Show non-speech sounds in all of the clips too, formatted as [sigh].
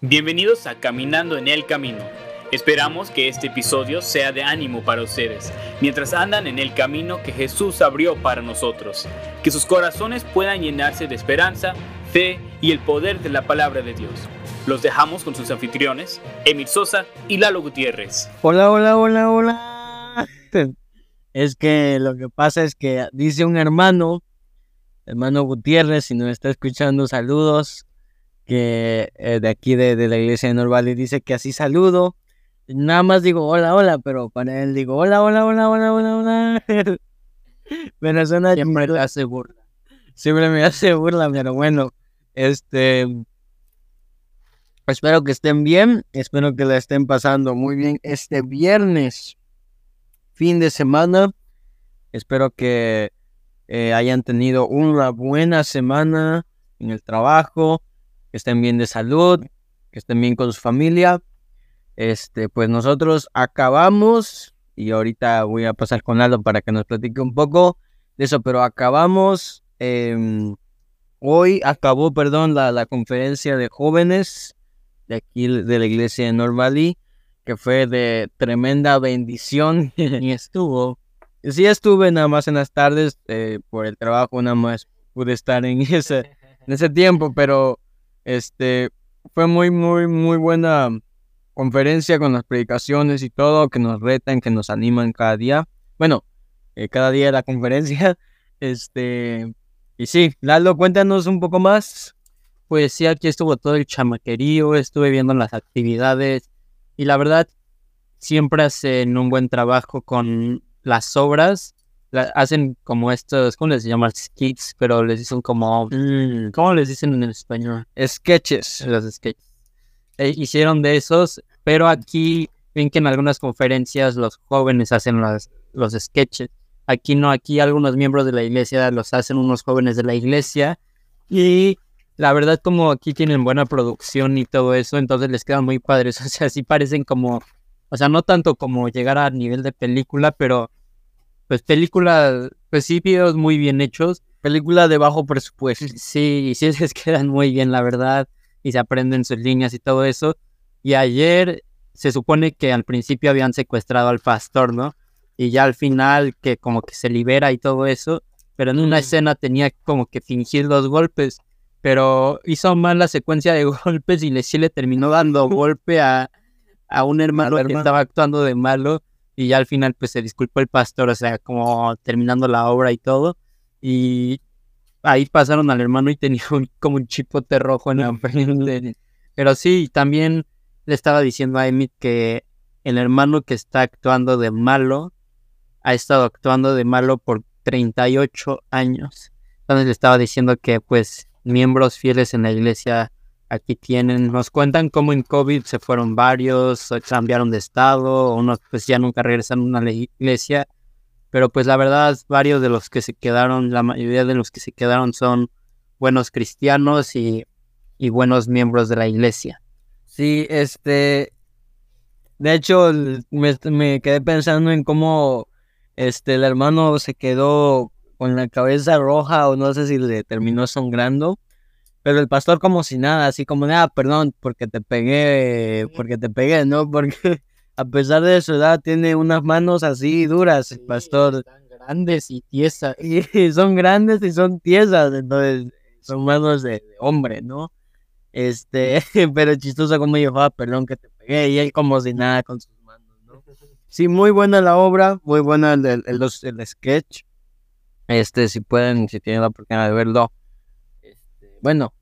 Bienvenidos a Caminando en el Camino. Esperamos que este episodio sea de ánimo para ustedes, mientras andan en el camino que Jesús abrió para nosotros. Que sus corazones puedan llenarse de esperanza, fe y el poder de la palabra de Dios. Los dejamos con sus anfitriones, Emil Sosa y Lalo Gutiérrez. Hola, hola, hola, hola. Es que lo que pasa es que dice un hermano, hermano Gutiérrez, si nos está escuchando, saludos, que eh, de aquí de, de la iglesia de Norval y dice que así saludo. Nada más digo hola, hola, pero para él digo hola, hola, hola, hola, hola, hola. [laughs] Pero suena Siempre te hace burla. siempre me hace burla, pero bueno, este, espero que estén bien, espero que la estén pasando muy bien este viernes, fin de semana, espero que eh, hayan tenido una buena semana en el trabajo, que estén bien de salud, que estén bien con su familia. Este, pues nosotros acabamos y ahorita voy a pasar con Aldo para que nos platique un poco de eso, pero acabamos, em, hoy acabó, perdón, la, la conferencia de jóvenes de aquí de la iglesia de Norvalley, que fue de tremenda bendición. Y estuvo. [laughs] sí estuve nada más en las tardes, eh, por el trabajo nada más pude estar en ese, en ese tiempo, pero este, fue muy, muy, muy buena conferencia con las predicaciones y todo, que nos retan, que nos animan cada día. Bueno, eh, cada día la conferencia. [laughs] Este, y sí, Lalo, cuéntanos un poco más. Pues sí, aquí estuvo todo el chamaquerío, estuve viendo las actividades y la verdad siempre hacen un buen trabajo con las obras. Hacen como estos, ¿cómo les llaman? Skits, pero les dicen como... mm, ¿Cómo les dicen en español? Sketches. Los skits. Eh, hicieron de esos, pero aquí ven que en algunas conferencias los jóvenes hacen las- los sketches. Aquí no, aquí algunos miembros de la iglesia los hacen unos jóvenes de la iglesia y la verdad como aquí tienen buena producción y todo eso, entonces les quedan muy padres. [laughs] O sea, sí parecen como, o sea, no tanto como llegar a nivel de película, pero pues película, pues sí, videos muy bien hechos. Película de bajo presupuesto. Sí, y sí les [laughs] quedan muy bien, la verdad, y se aprenden sus líneas y todo eso. Y ayer se supone que al principio habían secuestrado al pastor, ¿no? Y ya al final que como que se libera y todo eso, pero en una Mm. escena tenía como que fingir los golpes, pero hizo mal la secuencia de [laughs] golpes y le sí le terminó dando [laughs] golpe a, a un hermano que hermano. estaba actuando de malo y ya al final pues se disculpó el pastor, o sea, como terminando la obra y todo. Y ahí pasaron al hermano y tenía un- como un chipote rojo en la frente. Pero sí, también le estaba diciendo a Emmett que el hermano que está actuando de malo ha estado actuando de malo por 38 años. Entonces le estaba diciendo que pues miembros fieles en la iglesia aquí tienen, nos cuentan cómo en COVID se fueron varios, cambiaron de estado, unos pues ya nunca regresaron a la iglesia, pero pues la verdad varios de los que se quedaron, la mayoría de los que se quedaron son buenos cristianos y, y buenos miembros de la iglesia. Sí, este. De hecho, me, me quedé pensando en cómo este el hermano se quedó con la cabeza roja o no sé si le terminó sangrando. Pero el pastor como si nada, así como, ah, perdón, porque te pegué, porque te pegué, ¿no? [laughs] Porque a pesar de su edad tiene unas manos así duras, el pastor. Grandes y tiesas. Y [laughs] son grandes y son tiesas, entonces son manos de, de hombre, ¿no? Este, [laughs] pero chistoso como yo, ah, perdón que te pegué, y él como si nada con sus manos, ¿no? Sí, muy buena la obra, muy buena el, el, el- los- el sketch. Este, si pueden, si tienen la oportunidad de verlo. Este, bueno,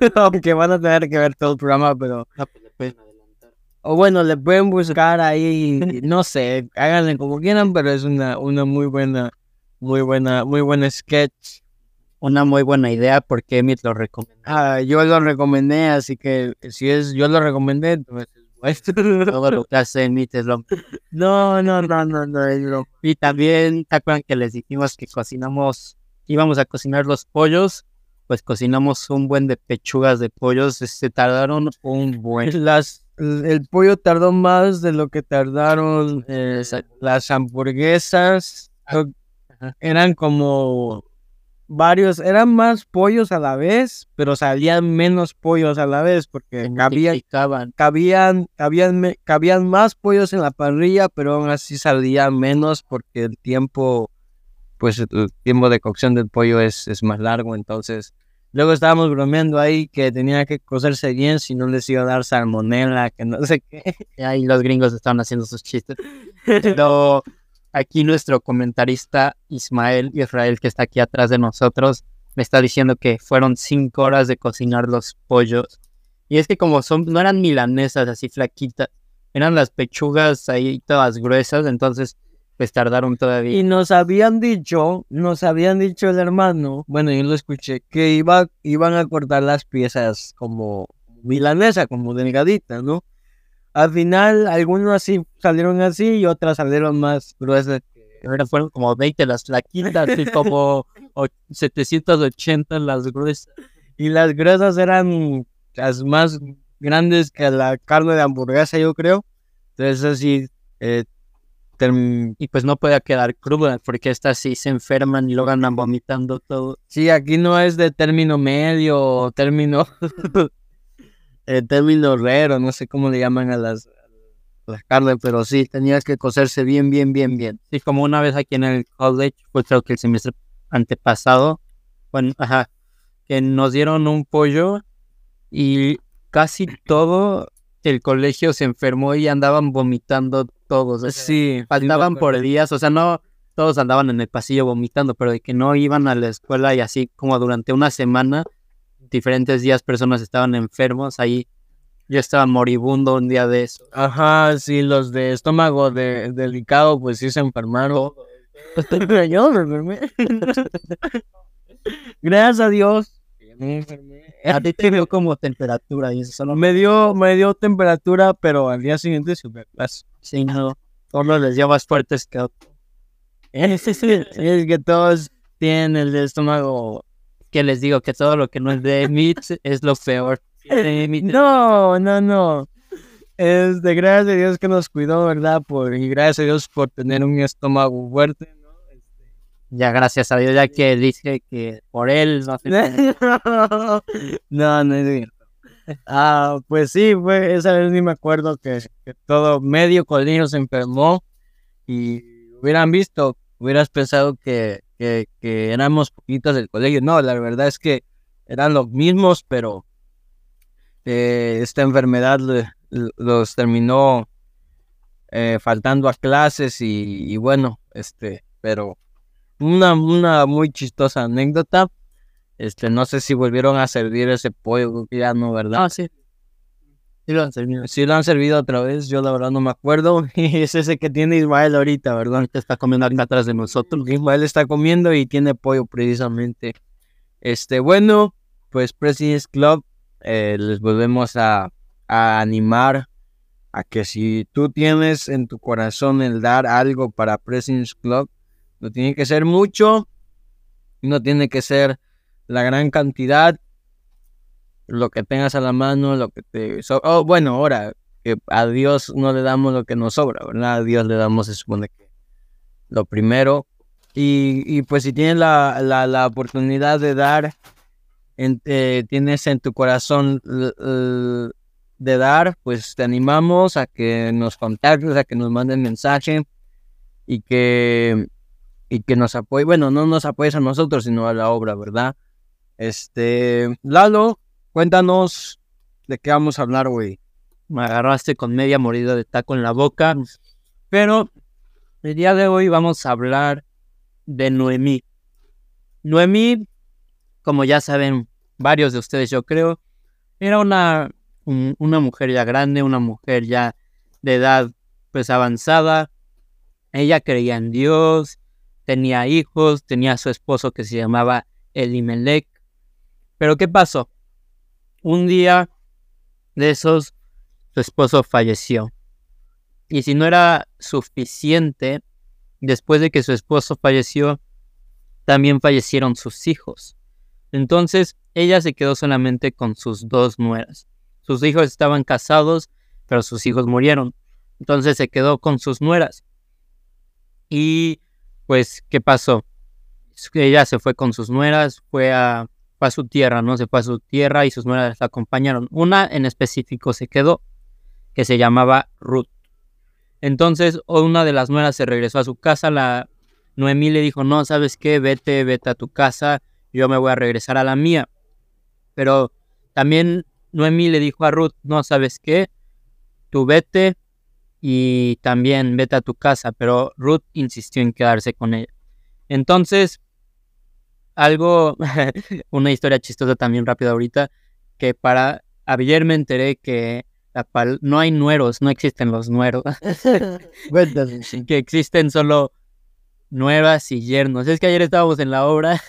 [laughs] aunque van a tener que ver todo el programa, pero No, pues le pueden adelantar. o bueno, le pueden buscar ahí, no sé, háganle como quieran, pero es una, una muy buena, muy buena, muy buena sketch. Una muy buena idea porque Emmett lo recomendó. Ah, yo lo recomendé, así que si es, yo lo recomendé, entonces es bueno. Todo lo que hace Emmett es lo [laughs] No, no, no, no, no. Y también, ¿te acuerdan que les dijimos que cocinamos, íbamos a cocinar los pollos? Pues cocinamos un buen de pechugas de pollos, se tardaron un buen. [laughs] Las, el pollo tardó más de lo que tardaron eh, las hamburguesas. Ajá. Eran como varios, eran más pollos a la vez, pero salían menos pollos a la vez porque cabían, cabían, cabían, cabían más pollos en la parrilla, pero aún así salían menos porque el tiempo, pues el tiempo de cocción del pollo es, es más largo, entonces luego estábamos bromeando ahí que tenía que cocerse bien si no les iba a dar salmonela, que no sé qué. Y ahí los gringos estaban haciendo sus chistes. [laughs] Pero aquí nuestro comentarista Ismael Israel, que está aquí atrás de nosotros, me está diciendo que fueron cinco horas de cocinar los pollos. Y es que como son, no eran milanesas así flaquitas, eran las pechugas ahí todas gruesas, entonces pues tardaron todavía. Y nos habían dicho, nos habían dicho el hermano, bueno, yo lo escuché, que iba, iban a cortar las piezas como milanesa, como delgaditas, ¿no? Al final, algunos así salieron así y otras salieron más gruesas. Ahora fueron como 20 las flaquitas y como [laughs] o- 780 las gruesas. Y las gruesas eran las más grandes que la carne de hamburguesa, yo creo. Entonces, así, eh, Y pues no podía quedar cruda porque estas sí se enferman y luego andan vomitando todo. Sí, aquí no es de término medio o término, [laughs] eh, término raro, no sé cómo le llaman a las, a las carnes, pero sí, tenías que cocerse bien, bien, bien, bien. Sí, como una vez aquí en el college, fue creo que el semestre antepasado, bueno, ajá, que nos dieron un pollo y casi todo el colegio se enfermó y andaban vomitando todos. o sea, Sí, faltaban por días, o sea, no todos andaban en el pasillo vomitando, pero de que no iban a la escuela y así como durante una semana, diferentes días personas estaban enfermos, ahí yo estaba moribundo un día de eso. Ajá, sí, los de estómago de, delicado, pues sí se enfermaron. Yo [laughs] me enfermé. [laughs] Gracias a Dios. me enfermé. A ti te dio como temperatura y eso solo Me dio, me dio temperatura, pero al día siguiente supe a clase. Sí, no. Uno les dio más fuertes que otro. Es que todos tienen el estómago Que les digo que todo lo que no es de meat es lo peor. [laughs] No, no, no. Este, gracias a Dios que nos cuidó, ¿verdad? Por, y gracias a Dios por tener un estómago fuerte, ¿no? Ya gracias a Dios, ya que dije que por él no cómo. [laughs] no, no es cierto. Ah, pues sí, fue, esa vez ni me acuerdo que, todo medio colegio se enfermó y hubieran visto, hubieras pensado que, que, éramos poquitos del colegio. No, la verdad es que eran los mismos, pero eh, esta enfermedad los terminó eh, faltando a clases y, y bueno, este, pero una, una muy chistosa anécdota. Este, no sé si volvieron a servir ese pollo, creo que ya no, ¿verdad? Ah, sí. Sí lo han servido. Si lo han servido otra vez, yo la verdad no me acuerdo. [laughs] Y es ese que tiene Ismael ahorita, ¿verdad? Ahorita está comiendo acá atrás de nosotros. Ismael está comiendo y tiene pollo precisamente. Este, bueno, pues President's Club, eh, les volvemos a, a animar a que si tú tienes en tu corazón el dar algo para President's Club, no tiene que ser mucho, no tiene que ser la gran cantidad, lo que tengas a la mano, lo que te... so- oh, bueno, ahora, a Dios no le damos lo que nos sobra, ¿verdad? A Dios le damos, se supone que lo primero. Y, y pues si tienes la, la, la oportunidad de dar, eh, tienes en tu corazón de dar, pues te animamos a que nos contactes, a que nos manden mensaje y que, y que nos apoye. Bueno, no nos apoyes a nosotros, sino a la obra, ¿verdad? Este, Lalo, cuéntanos de qué vamos a hablar hoy. Me agarraste con media mordida de taco en la boca. Pero el día de hoy vamos a hablar de Noemí. Noemí, como ya saben varios de ustedes, yo creo, era una, un- una mujer ya grande, una mujer ya de edad pues avanzada. Ella creía en Dios, tenía hijos, tenía a su esposo que se llamaba Elimelech. Pero ¿qué pasó? Un día de esos, su esposo falleció. Y si no era suficiente, después de que su esposo falleció, también fallecieron sus hijos. Entonces, ella se quedó solamente con sus dos nueras. Sus hijos estaban casados, pero sus hijos murieron. Entonces se quedó con sus nueras. Y, pues, ¿qué pasó? ella se fue con sus nueras, fue a, fue a su tierra, ¿no? Se fue a su tierra y sus nueras la acompañaron. Una en específico se quedó, que se llamaba Ruth. Entonces, una de las nueras se regresó a su casa, la Noemí le dijo, no, ¿sabes qué? Vete, vete a tu casa, yo me voy a regresar a la mía. Pero también Noemí le dijo a Ruth, no, ¿sabes qué? Tú vete y también vete a tu casa, pero Ruth insistió en quedarse con ella. Entonces, algo, [laughs] una historia chistosa también rápida ahorita, que para ayer me enteré que no hay nueros, no existen los nueros. [laughs] [laughs] que existen solo nuevas y yernos. Es que ayer estábamos en la obra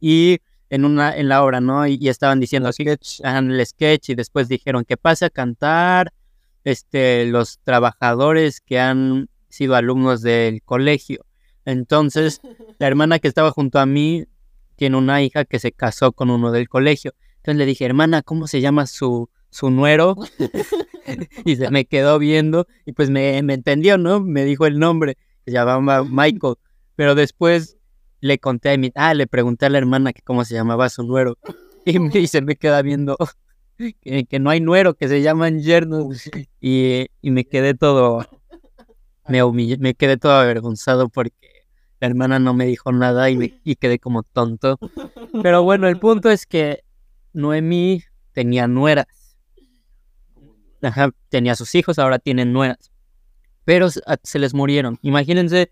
y en una en la obra, ¿no? Y, estaban diciendo así en el sketch y después dijeron que pase a cantar este los trabajadores que han sido alumnos del colegio. Entonces, la hermana que estaba junto a mí tiene una hija que se casó con uno del colegio. Entonces le dije, hermana, ¿cómo se llama su, su nuero? [laughs] [laughs] y se me quedó viendo y pues me, me entendió, ¿no? Me dijo el nombre, se llamaba Michael. Pero después le conté a mi, ah, le pregunté a la hermana que cómo se llamaba su nuero. Y, me, se me queda viendo [laughs] que, no hay nuero, que se llaman yernos. Y, y me quedé todo, me humillé, me quedé todo avergonzado porque la hermana no me dijo nada y, me, [laughs] y quedé como tonto. Pero bueno, el punto es que Noemí tenía nueras. Ajá, tenía sus hijos, ahora tienen nueras. Pero se les murieron. Imagínense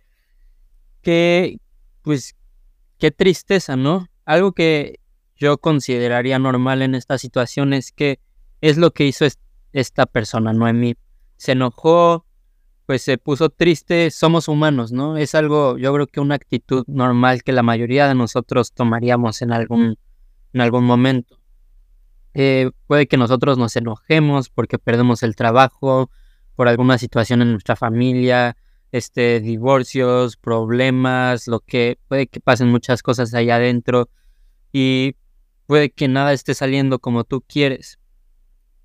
que, pues, qué tristeza, ¿no? Algo que yo consideraría normal en esta situación es que es lo que hizo esta persona, Noemí. Se enojó, pues se puso triste, somos humanos, ¿no? Es algo, yo creo que una actitud normal que la mayoría de nosotros tomaríamos en algún, en algún momento. Eh, puede que nosotros nos enojemos porque perdemos el trabajo, por alguna situación en nuestra familia, este, divorcios, problemas, lo que puede que pasen muchas cosas allá adentro y puede que nada esté saliendo como tú quieres.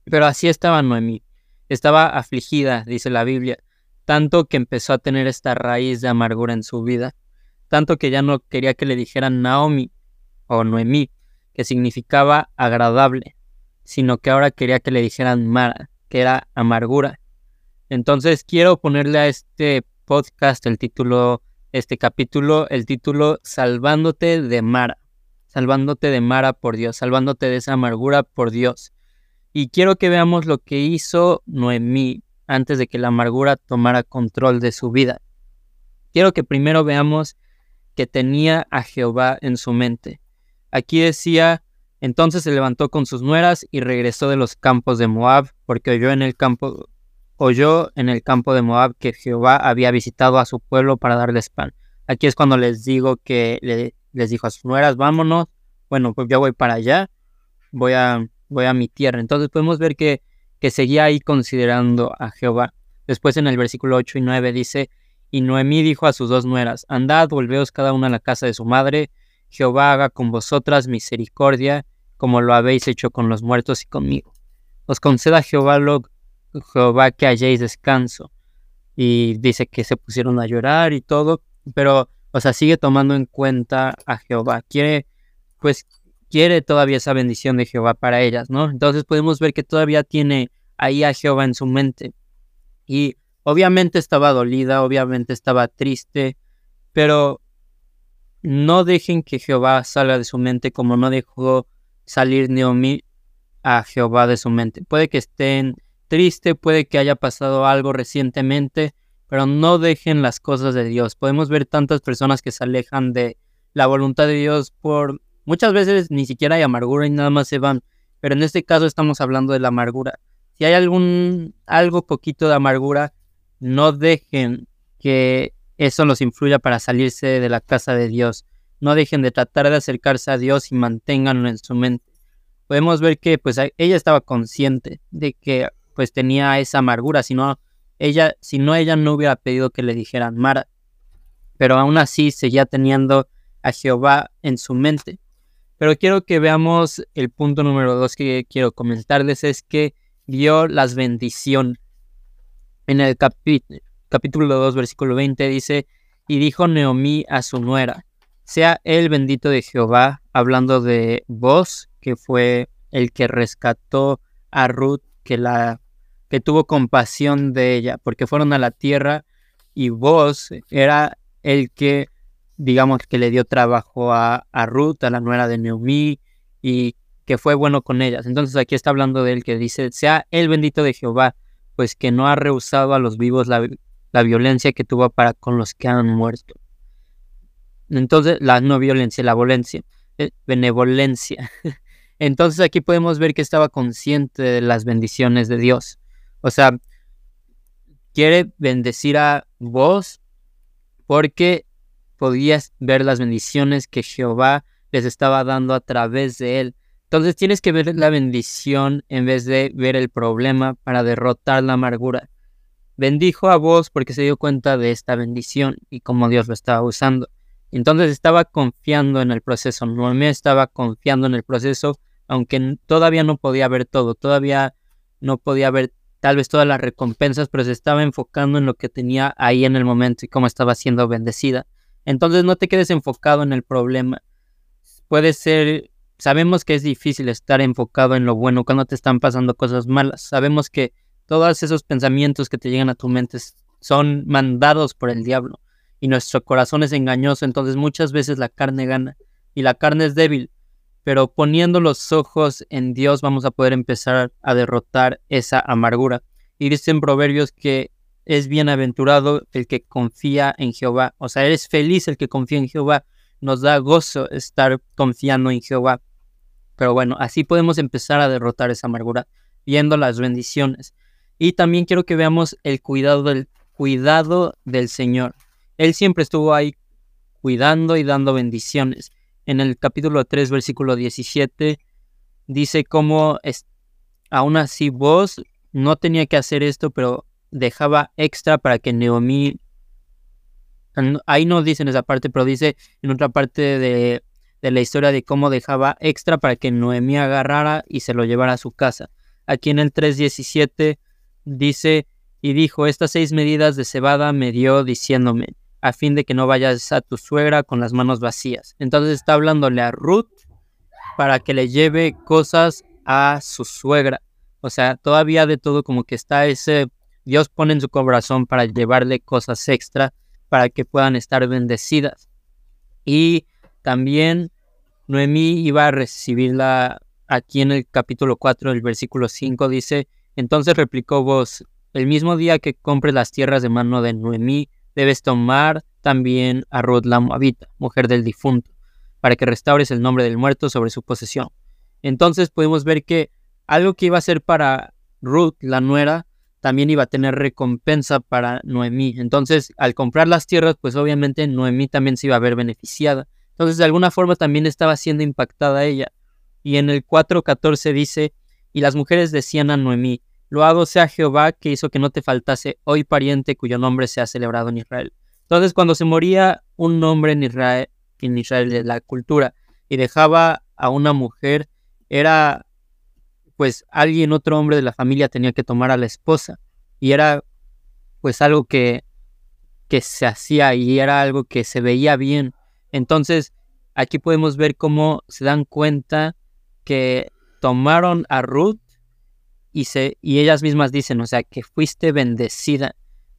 Pero así estaba Noemí. Estaba afligida, dice la Biblia tanto que empezó a tener esta raíz de amargura en su vida, tanto que ya no quería que le dijeran Naomi o Noemí, que significaba agradable, sino que ahora quería que le dijeran Mara, que era amargura. Entonces quiero ponerle a este podcast el título, este capítulo, el título Salvándote de Mara, salvándote de Mara por Dios, salvándote de esa amargura por Dios. Y quiero que veamos lo que hizo Noemí, antes de que la amargura tomara control de su vida. Quiero que primero veamos que tenía a Jehová en su mente. Aquí decía, entonces se levantó con sus nueras y regresó de los campos de Moab, porque oyó en el campo, oyó en el campo de Moab que Jehová había visitado a su pueblo para darles pan. Aquí es cuando les digo que le, les dijo a sus nueras, vámonos, bueno, pues yo voy para allá, voy a, voy a mi tierra. Entonces podemos ver que que seguía ahí considerando a Jehová. Después en el versículo 8 y 9 dice, y Noemí dijo a sus dos nueras, andad, volveos cada una a la casa de su madre, Jehová haga con vosotras misericordia, como lo habéis hecho con los muertos y conmigo. Os conceda Jehová, Jehová que halléis descanso. Y dice que se pusieron a llorar y todo, pero, o sea, sigue tomando en cuenta a Jehová. Quiere, pues, quiere todavía esa bendición de Jehová para ellas, ¿no? Entonces podemos ver que todavía tiene ahí a Jehová en su mente. Y obviamente estaba dolida, obviamente estaba triste, pero no dejen que Jehová salga de su mente como no dejó salir Naomi a Jehová de su mente. Puede que estén tristes, puede que haya pasado algo recientemente, pero no dejen las cosas de Dios. Podemos ver tantas personas que se alejan de la voluntad de Dios por Muchas veces ni siquiera hay amargura y nada más se van, pero en este caso estamos hablando de la amargura. Si hay algún algo poquito de amargura, no dejen que eso los influya para salirse de la casa de Dios. No dejen de tratar de acercarse a Dios y manténganlo en su mente. Podemos ver que pues ella estaba consciente de que pues tenía esa amargura, si no ella si no ella no hubiera pedido que le dijeran Mara. Pero aún así seguía teniendo a Jehová en su mente. Pero quiero que veamos el punto número dos que quiero comentarles, es que dio las bendiciones. En el capítulo 2, versículo 20 dice, y dijo Neomí a su nuera, sea el bendito de Jehová, hablando de vos, que fue el que rescató a Ruth, que la que tuvo compasión de ella, porque fueron a la tierra y vos era el que, digamos, que le dio trabajo a, a Ruth, a la nuera de Neumí, y que fue bueno con ellas. Entonces aquí está hablando de él que dice, sea el bendito de Jehová, pues que no ha rehusado a los vivos la, la violencia que tuvo para con los que han muerto. Entonces, la no violencia, la violencia, eh, benevolencia. [laughs] Entonces aquí podemos ver que estaba consciente de las bendiciones de Dios. O sea, quiere bendecir a vos porque podías ver las bendiciones que Jehová les estaba dando a través de él. Entonces tienes que ver la bendición en vez de ver el problema para derrotar la amargura. Bendijo a vos porque se dio cuenta de esta bendición y cómo Dios lo estaba usando. Entonces estaba confiando en el proceso. Noemí estaba confiando en el proceso, aunque todavía no podía ver todo, todavía no podía ver tal vez todas las recompensas, pero se estaba enfocando en lo que tenía ahí en el momento y cómo estaba siendo bendecida. Entonces no te quedes enfocado en el problema. Puede ser, sabemos que es difícil estar enfocado en lo bueno cuando te están pasando cosas malas. Sabemos que todos esos pensamientos que te llegan a tu mente son mandados por el diablo y nuestro corazón es engañoso, entonces muchas veces la carne gana y la carne es débil, pero poniendo los ojos en Dios vamos a poder empezar a derrotar esa amargura. Y dicen Proverbios que es bienaventurado el que confía en Jehová, o sea, eres feliz el que confía en Jehová, nos da gozo estar confiando en Jehová. Pero bueno, así podemos empezar a derrotar esa amargura, viendo las bendiciones. Y también quiero que veamos el cuidado del cuidado del Señor. Él siempre estuvo ahí cuidando y dando bendiciones. En el capítulo 3, versículo 17, dice cómo es, aún así vos no tenía que hacer esto, pero dejaba extra para que Neomí, ahí no dice en esa parte, pero dice en otra parte de, de la historia de cómo dejaba extra para que Noemí agarrara y se lo llevara a su casa. Aquí en el 3.17 dice, y dijo, estas seis medidas de cebada me dio diciéndome, a fin de que no vayas a tu suegra con las manos vacías. Entonces está hablándole a Ruth para que le lleve cosas a su suegra. O sea, todavía de todo como que está ese, Dios pone en su corazón para llevarle cosas extra para que puedan estar bendecidas. Y también Noemí iba a recibirla aquí en el capítulo 4, el versículo 5 dice, entonces replicó vos, el mismo día que compres las tierras de mano de Noemí, debes tomar también a Ruth la Moabita, mujer del difunto, para que restaures el nombre del muerto sobre su posesión. Entonces podemos ver que algo que iba a ser para Ruth, la nuera, también iba a tener recompensa para Noemí. Entonces, al comprar las tierras, pues obviamente Noemí también se iba a ver beneficiada. Entonces, de alguna forma también estaba siendo impactada ella. Y en el 4.14 dice, y las mujeres decían a Noemí, Loado sea Jehová que hizo que no te faltase hoy pariente cuyo nombre sea celebrado en Israel. Entonces, cuando se moría un hombre en Israel, en Israel de la cultura, y dejaba a una mujer, era pues alguien, otro hombre de la familia tenía que tomar a la esposa. Y era pues algo que, que se hacía y era algo que se veía bien. Entonces, aquí podemos ver cómo se dan cuenta que tomaron a Ruth y, ellas mismas dicen, o sea, que fuiste bendecida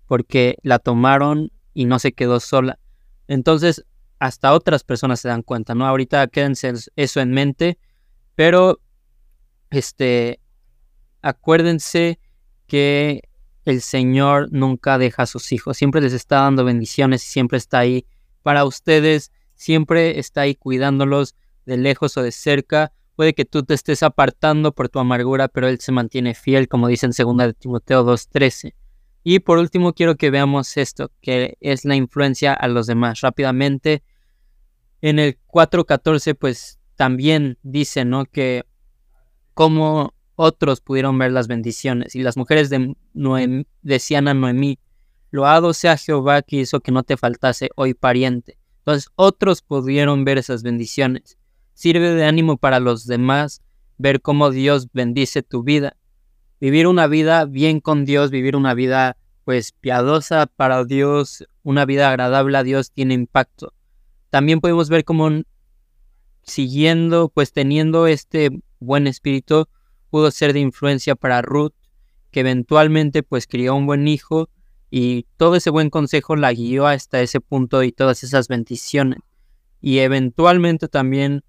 porque la tomaron y no se quedó sola. Entonces, hasta otras personas se dan cuenta, ¿no? Ahorita quédense eso en mente, pero, este, acuérdense que el Señor nunca deja a sus hijos, siempre les está dando bendiciones y siempre está ahí para ustedes, siempre está ahí cuidándolos de lejos o de cerca, Puede que tú te estés apartando por tu amargura, pero Él se mantiene fiel, como dice en 2 de Timoteo 2.13. Y por último quiero que veamos esto, que es la influencia a los demás. Rápidamente, en el 4.14 pues también dice, ¿no? Que como otros pudieron ver las bendiciones. Y las mujeres de Noemí, decían a Noemí, loado sea Jehová que hizo que no te faltase hoy pariente. Entonces otros pudieron ver esas bendiciones sirve de ánimo para los demás ver cómo Dios bendice tu vida. Vivir una vida bien con Dios, vivir una vida pues piadosa para Dios, una vida agradable a Dios tiene impacto. también podemos ver cómo siguiendo, pues teniendo este buen espíritu, pudo ser de influencia para Ruth, que eventualmente pues crió un buen hijo y todo ese buen consejo la guió hasta ese punto y todas esas bendiciones. Y eventualmente también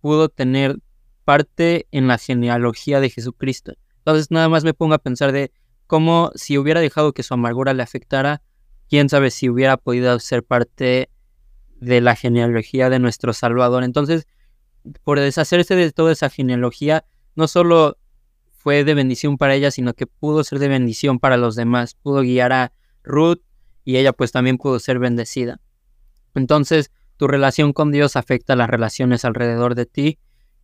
pudo tener parte en la genealogía de Jesucristo. Entonces nada más me pongo a pensar de cómo si hubiera dejado que su amargura le afectara, quién sabe si hubiera podido ser parte de la genealogía de nuestro Salvador. Entonces, por deshacerse de toda esa genealogía, no solo fue de bendición para ella, sino que pudo ser de bendición para los demás, pudo guiar a Ruth y ella pues también pudo ser bendecida. Entonces, tu relación con Dios afecta las relaciones alrededor de ti.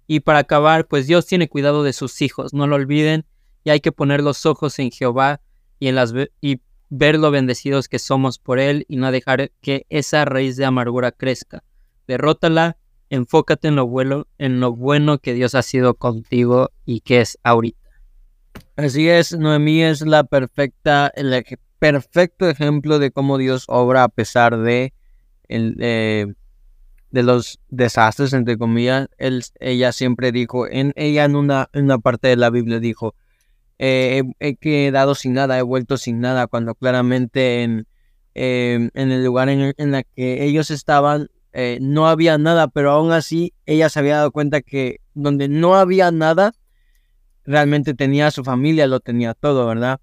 Y para acabar, pues Dios tiene cuidado de sus hijos, no lo olviden, y hay que poner los ojos en Jehová y, en las, y ver lo bendecidos que somos por Él y no dejar que esa raíz de amargura crezca. Derrótala, enfócate en lo bueno, en lo bueno que Dios ha sido contigo y que es ahorita. Así es, Noemí es la perfecta, el perfecto ejemplo de cómo Dios obra a pesar de, el, eh, de los desastres, entre comillas. ella siempre dijo, en ella en una, en una parte de la Biblia dijo, eh, he, quedado sin nada, he vuelto sin nada, cuando claramente en, em, en el lugar en el que ellos estaban eh, no había nada, pero aún así ella se había dado cuenta que donde no había nada, realmente tenía su familia, lo tenía todo, ¿verdad?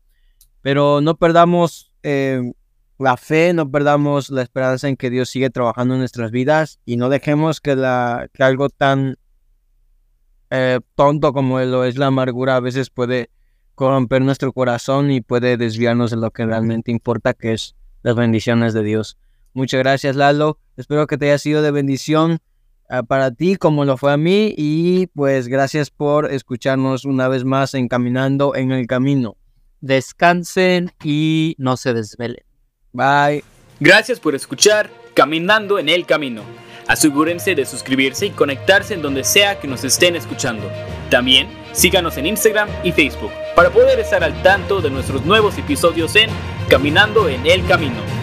Pero no perdamos em, la fe, no perdamos la esperanza en que Dios sigue trabajando en nuestras vidas y no dejemos que, la, que algo tan eh, tonto como lo es la amargura a veces puede corromper nuestro corazón y puede desviarnos de lo que realmente importa, que es las bendiciones de Dios. Muchas gracias, Lalo. Espero que te haya sido de bendición ah, para ti como lo fue a mí y pues gracias por escucharnos una vez más en Caminando en el Camino. Descansen y no se desvelen. Bye. Gracias por escuchar Caminando en el Camino. Asegúrense de suscribirse y conectarse en donde sea que nos estén escuchando. También síganos en Instagram y Facebook para poder estar al tanto de nuestros nuevos episodios en Caminando en el Camino.